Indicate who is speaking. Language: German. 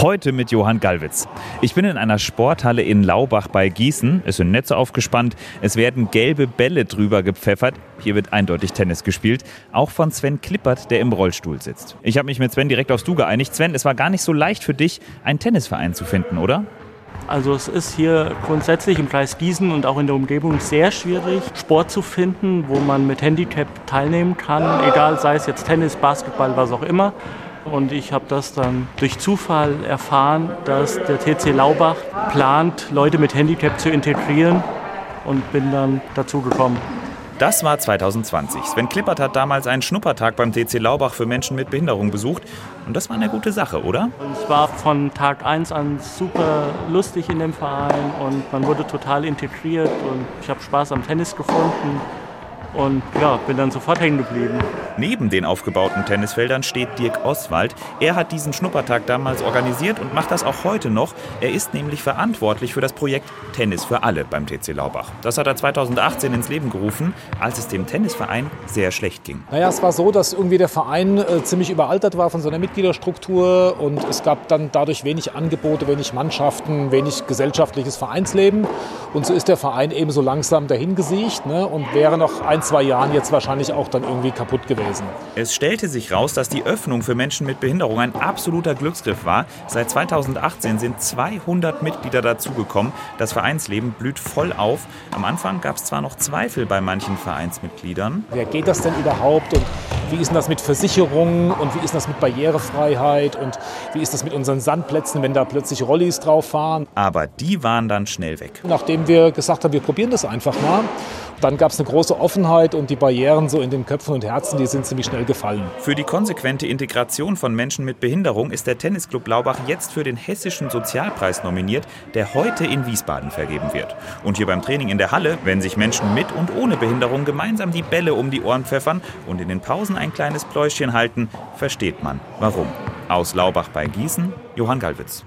Speaker 1: Heute mit Johann Gallwitz. Ich bin in einer Sporthalle in Laubach bei Gießen. Es sind Netze aufgespannt, es werden gelbe Bälle drüber gepfeffert. Hier wird eindeutig Tennis gespielt. Auch von Sven Klippert, der im Rollstuhl sitzt. Ich habe mich mit Sven direkt aufs Du geeinigt. Sven, es war gar nicht so leicht für dich, einen Tennisverein zu finden, oder?
Speaker 2: Also es ist hier grundsätzlich im Kreis Gießen und auch in der Umgebung sehr schwierig, Sport zu finden, wo man mit Handicap teilnehmen kann, egal sei es jetzt Tennis, Basketball, was auch immer. Und ich habe das dann durch Zufall erfahren, dass der TC Laubach plant, Leute mit Handicap zu integrieren und bin dann dazu gekommen.
Speaker 1: Das war 2020. Sven Klippert hat damals einen Schnuppertag beim TC Laubach für Menschen mit Behinderung besucht. Und das war eine gute Sache, oder?
Speaker 2: Es war von Tag 1 an super lustig in dem Verein und man wurde total integriert und ich habe Spaß am Tennis gefunden und ja, bin dann sofort hängen geblieben.
Speaker 1: Neben den aufgebauten Tennisfeldern steht Dirk Oswald. Er hat diesen Schnuppertag damals organisiert und macht das auch heute noch. Er ist nämlich verantwortlich für das Projekt Tennis für alle beim TC Laubach. Das hat er 2018 ins Leben gerufen, als es dem Tennisverein sehr schlecht ging.
Speaker 3: Naja, es war so, dass irgendwie der Verein äh, ziemlich überaltert war von seiner Mitgliederstruktur und es gab dann dadurch wenig Angebote, wenig Mannschaften, wenig gesellschaftliches Vereinsleben. Und so ist der Verein eben so langsam dahingesiegt ne, und wäre noch ein, zwei Jahren jetzt wahrscheinlich auch dann irgendwie kaputt gewesen.
Speaker 1: Es stellte sich raus, dass die Öffnung für Menschen mit Behinderung ein absoluter Glücksgriff war. Seit 2018 sind 200 Mitglieder dazugekommen. Das Vereinsleben blüht voll auf. Am Anfang gab es zwar noch Zweifel bei manchen Vereinsmitgliedern.
Speaker 3: Wer geht das denn überhaupt und wie ist denn das mit Versicherungen und wie ist das mit Barrierefreiheit und wie ist das mit unseren Sandplätzen, wenn da plötzlich Rollis drauf fahren?
Speaker 1: Aber die waren dann schnell weg.
Speaker 3: Nachdem wir gesagt haben, wir probieren das einfach mal dann gab es eine große Offenheit und die Barrieren so in den Köpfen und Herzen, die sind ziemlich schnell gefallen.
Speaker 1: Für die konsequente Integration von Menschen mit Behinderung ist der Tennisclub Laubach jetzt für den Hessischen Sozialpreis nominiert, der heute in Wiesbaden vergeben wird. Und hier beim Training in der Halle, wenn sich Menschen mit und ohne Behinderung gemeinsam die Bälle um die Ohren pfeffern und in den Pausen ein kleines Pläuschchen halten, versteht man warum. Aus Laubach bei Gießen, Johann Gallwitz.